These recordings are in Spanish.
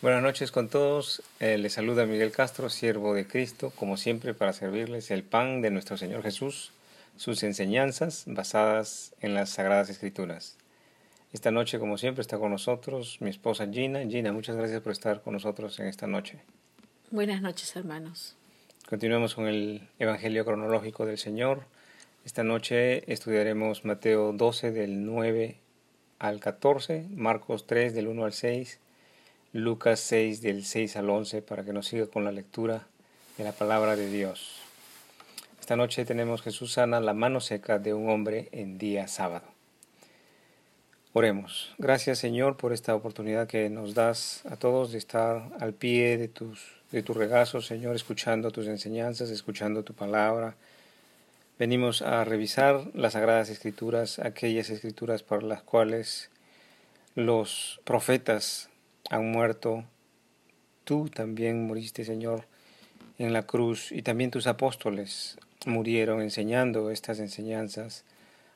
Buenas noches con todos. Eh, les saluda Miguel Castro, siervo de Cristo, como siempre para servirles el pan de nuestro Señor Jesús, sus enseñanzas basadas en las Sagradas Escrituras. Esta noche, como siempre, está con nosotros mi esposa Gina. Gina, muchas gracias por estar con nosotros en esta noche. Buenas noches, hermanos. Continuamos con el Evangelio cronológico del Señor. Esta noche estudiaremos Mateo 12 del 9 al 14, Marcos 3 del 1 al 6, Lucas 6 del 6 al 11 para que nos siga con la lectura de la palabra de Dios. Esta noche tenemos Jesús sana la mano seca de un hombre en día sábado. Oremos. Gracias Señor por esta oportunidad que nos das a todos de estar al pie de tus de tu regazo, Señor, escuchando tus enseñanzas, escuchando tu palabra. Venimos a revisar las sagradas escrituras, aquellas escrituras por las cuales los profetas han muerto. Tú también moriste, Señor, en la cruz y también tus apóstoles murieron enseñando estas enseñanzas.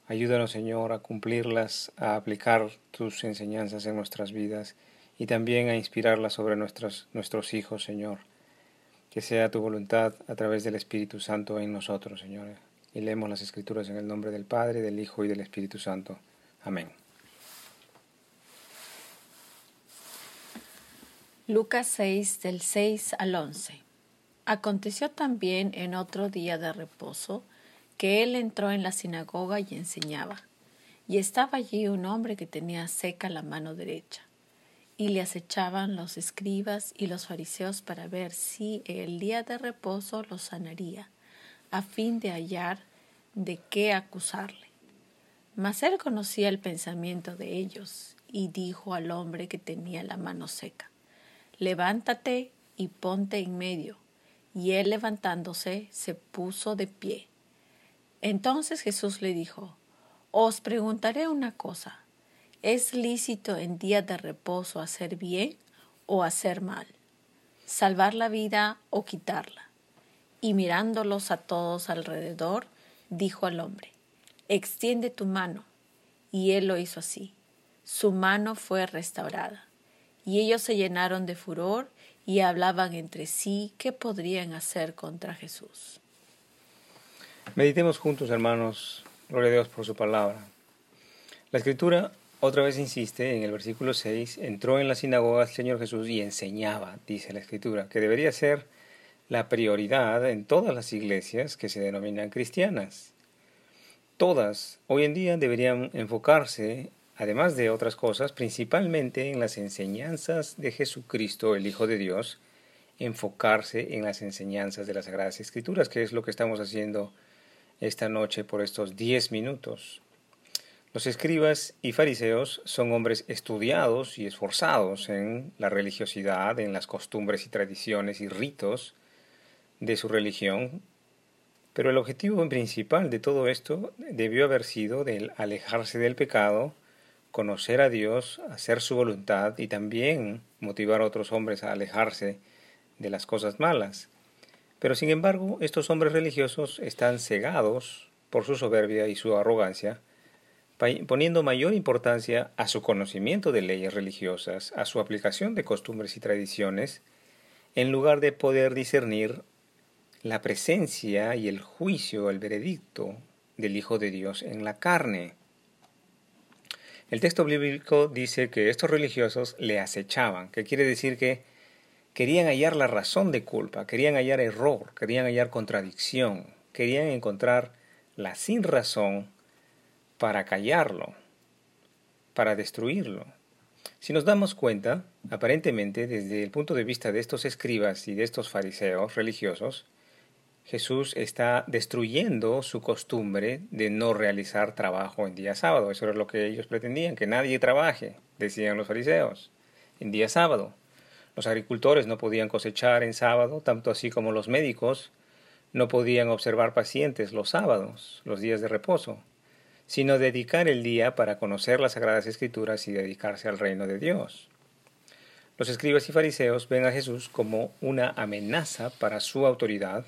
Ayúdanos, Señor, a cumplirlas, a aplicar tus enseñanzas en nuestras vidas y también a inspirarlas sobre nuestros, nuestros hijos, Señor. Que sea tu voluntad a través del Espíritu Santo en nosotros, Señor. Y leemos las Escrituras en el nombre del Padre, del Hijo y del Espíritu Santo. Amén. Lucas 6 del 6 al 11. Aconteció también en otro día de reposo que él entró en la sinagoga y enseñaba. Y estaba allí un hombre que tenía seca la mano derecha. Y le acechaban los escribas y los fariseos para ver si el día de reposo lo sanaría, a fin de hallar de qué acusarle. Mas él conocía el pensamiento de ellos y dijo al hombre que tenía la mano seca, levántate y ponte en medio. Y él levantándose se puso de pie. Entonces Jesús le dijo, Os preguntaré una cosa, ¿es lícito en día de reposo hacer bien o hacer mal? ¿Salvar la vida o quitarla? Y mirándolos a todos alrededor, dijo al hombre, Extiende tu mano. Y él lo hizo así. Su mano fue restaurada. Y ellos se llenaron de furor y hablaban entre sí qué podrían hacer contra Jesús. Meditemos juntos, hermanos. Gloria a Dios por su palabra. La escritura otra vez insiste en el versículo 6, entró en la sinagoga el Señor Jesús y enseñaba, dice la escritura, que debería ser la prioridad en todas las iglesias que se denominan cristianas. Todas hoy en día deberían enfocarse además de otras cosas, principalmente en las enseñanzas de Jesucristo, el Hijo de Dios, enfocarse en las enseñanzas de las Sagradas Escrituras, que es lo que estamos haciendo esta noche por estos diez minutos. Los escribas y fariseos son hombres estudiados y esforzados en la religiosidad, en las costumbres y tradiciones y ritos de su religión, pero el objetivo principal de todo esto debió haber sido del alejarse del pecado, conocer a Dios, hacer su voluntad y también motivar a otros hombres a alejarse de las cosas malas. Pero sin embargo, estos hombres religiosos están cegados por su soberbia y su arrogancia, poniendo mayor importancia a su conocimiento de leyes religiosas, a su aplicación de costumbres y tradiciones, en lugar de poder discernir la presencia y el juicio, el veredicto del Hijo de Dios en la carne. El texto bíblico dice que estos religiosos le acechaban, que quiere decir que querían hallar la razón de culpa, querían hallar error, querían hallar contradicción, querían encontrar la sin razón para callarlo, para destruirlo. Si nos damos cuenta, aparentemente desde el punto de vista de estos escribas y de estos fariseos religiosos, Jesús está destruyendo su costumbre de no realizar trabajo en día sábado. Eso era lo que ellos pretendían, que nadie trabaje, decían los fariseos, en día sábado. Los agricultores no podían cosechar en sábado, tanto así como los médicos no podían observar pacientes los sábados, los días de reposo, sino dedicar el día para conocer las Sagradas Escrituras y dedicarse al reino de Dios. Los escribas y fariseos ven a Jesús como una amenaza para su autoridad,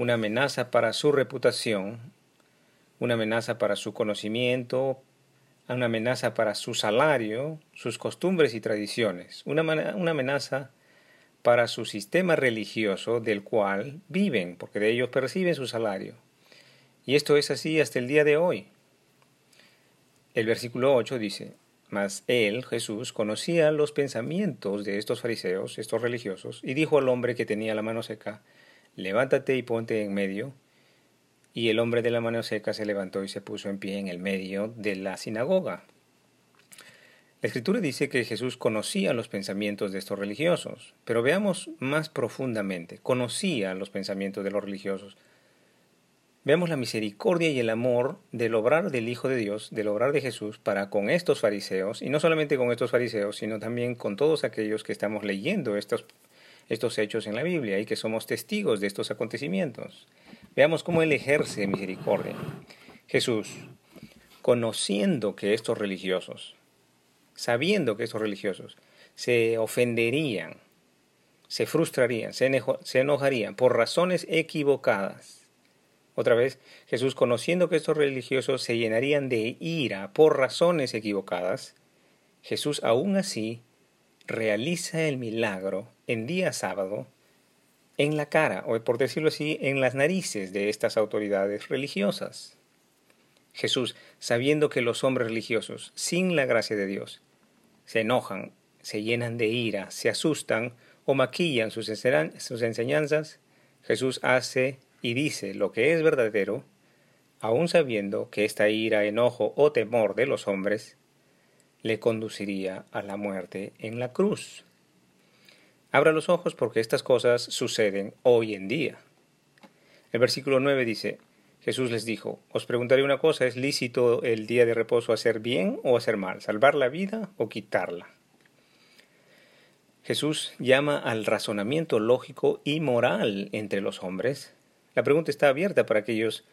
una amenaza para su reputación, una amenaza para su conocimiento, una amenaza para su salario, sus costumbres y tradiciones, una, una amenaza para su sistema religioso del cual viven, porque de ellos perciben su salario. Y esto es así hasta el día de hoy. El versículo 8 dice, Mas él, Jesús, conocía los pensamientos de estos fariseos, estos religiosos, y dijo al hombre que tenía la mano seca, Levántate y ponte en medio. Y el hombre de la mano seca se levantó y se puso en pie en el medio de la sinagoga. La escritura dice que Jesús conocía los pensamientos de estos religiosos, pero veamos más profundamente, conocía los pensamientos de los religiosos. Veamos la misericordia y el amor del obrar del Hijo de Dios, del obrar de Jesús para con estos fariseos, y no solamente con estos fariseos, sino también con todos aquellos que estamos leyendo estos, estos hechos en la Biblia y que somos testigos de estos acontecimientos. Veamos cómo Él ejerce misericordia. Jesús, conociendo que estos religiosos, sabiendo que estos religiosos se ofenderían, se frustrarían, se, enojarían por razones equivocadas. Otra vez, Jesús, conociendo que estos religiosos se llenarían de ira por razones equivocadas, Jesús aún así realiza el milagro en día sábado en la cara, o por decirlo así, en las narices de estas autoridades religiosas. Jesús, sabiendo que los hombres religiosos, sin la gracia de Dios, se enojan, se llenan de ira, se asustan o maquillan sus, enseñanzas, Jesús hace y dice lo que es verdadero, aun sabiendo que esta ira, enojo o temor de los hombres le conduciría a la muerte en la cruz. Abra los ojos porque estas cosas suceden hoy en día. El versículo 9 dice, Jesús les dijo, os preguntaré una cosa, ¿es lícito el día de reposo hacer bien o hacer mal, salvar la vida o quitarla? Jesús llama al razonamiento lógico y moral entre los hombres. La pregunta está abierta para aquellos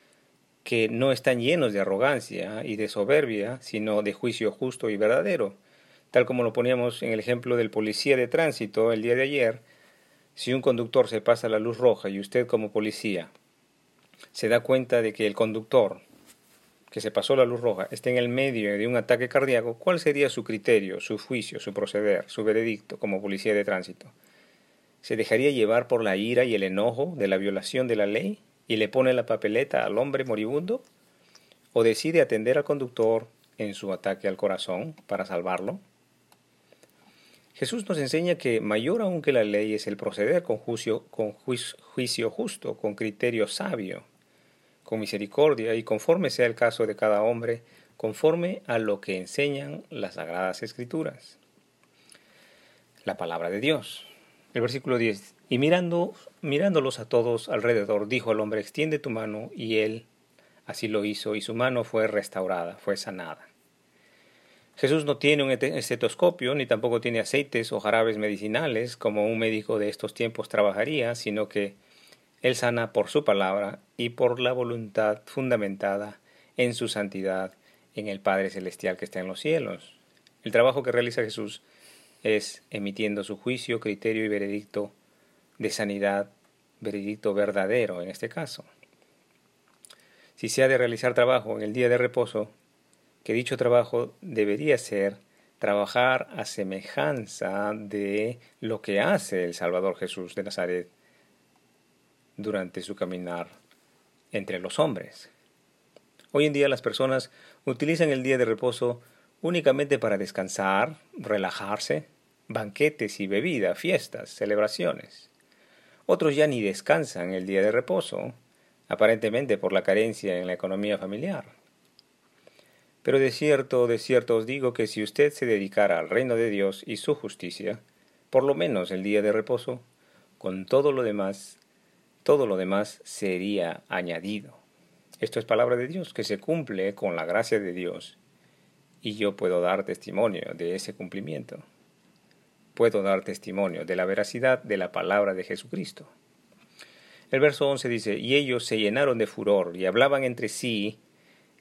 que no están llenos de arrogancia y de soberbia, sino de juicio justo y verdadero tal como lo poníamos en el ejemplo del policía de tránsito el día de ayer, si un conductor se pasa la luz roja y usted como policía se da cuenta de que el conductor que se pasó la luz roja está en el medio de un ataque cardíaco, ¿cuál sería su criterio, su juicio, su proceder, su veredicto como policía de tránsito? ¿Se dejaría llevar por la ira y el enojo de la violación de la ley y le pone la papeleta al hombre moribundo? ¿O decide atender al conductor en su ataque al corazón para salvarlo? Jesús nos enseña que mayor aún que la ley es el proceder con juicio, con juicio justo, con criterio sabio, con misericordia y conforme sea el caso de cada hombre, conforme a lo que enseñan las sagradas escrituras. La palabra de Dios. El versículo 10. Y mirando, mirándolos a todos alrededor, dijo al hombre, extiende tu mano, y él así lo hizo, y su mano fue restaurada, fue sanada. Jesús no tiene un estetoscopio ni tampoco tiene aceites o jarabes medicinales como un médico de estos tiempos trabajaría, sino que Él sana por su palabra y por la voluntad fundamentada en su santidad en el Padre Celestial que está en los cielos. El trabajo que realiza Jesús es emitiendo su juicio, criterio y veredicto de sanidad, veredicto verdadero en este caso. Si se ha de realizar trabajo en el día de reposo, que dicho trabajo debería ser trabajar a semejanza de lo que hace el Salvador Jesús de Nazaret durante su caminar entre los hombres. Hoy en día las personas utilizan el día de reposo únicamente para descansar, relajarse, banquetes y bebida, fiestas, celebraciones. Otros ya ni descansan el día de reposo, aparentemente por la carencia en la economía familiar. Pero de cierto, de cierto os digo que si usted se dedicara al reino de Dios y su justicia, por lo menos el día de reposo, con todo lo demás, todo lo demás sería añadido. Esto es palabra de Dios que se cumple con la gracia de Dios y yo puedo dar testimonio de ese cumplimiento. Puedo dar testimonio de la veracidad de la palabra de Jesucristo. El verso 11 dice, y ellos se llenaron de furor y hablaban entre sí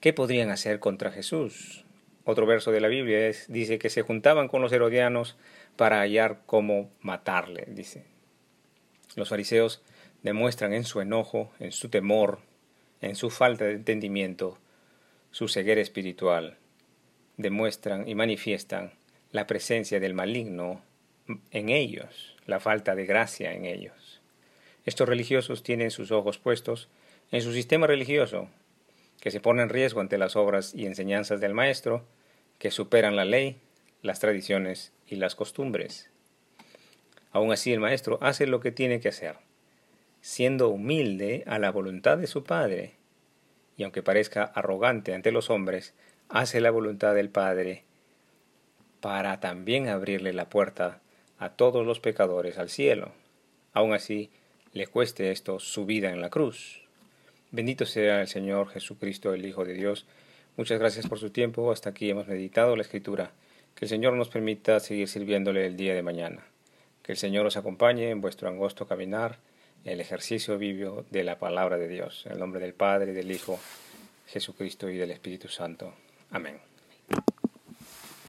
¿Qué podrían hacer contra Jesús? Otro verso de la Biblia es, dice que se juntaban con los herodianos para hallar cómo matarle, dice. Los fariseos demuestran en su enojo, en su temor, en su falta de entendimiento, su ceguera espiritual demuestran y manifiestan la presencia del maligno en ellos, la falta de gracia en ellos. Estos religiosos tienen sus ojos puestos en su sistema religioso, que se pone en riesgo ante las obras y enseñanzas del Maestro, que superan la ley, las tradiciones y las costumbres. Aún así el Maestro hace lo que tiene que hacer, siendo humilde a la voluntad de su Padre, y aunque parezca arrogante ante los hombres, hace la voluntad del Padre para también abrirle la puerta a todos los pecadores al cielo. Aún así, le cueste esto su vida en la cruz. Bendito sea el Señor Jesucristo, el Hijo de Dios. Muchas gracias por su tiempo. Hasta aquí hemos meditado la Escritura. Que el Señor nos permita seguir sirviéndole el día de mañana. Que el Señor os acompañe en vuestro angosto caminar, en el ejercicio vivo de la palabra de Dios. En el nombre del Padre, del Hijo, Jesucristo y del Espíritu Santo. Amén.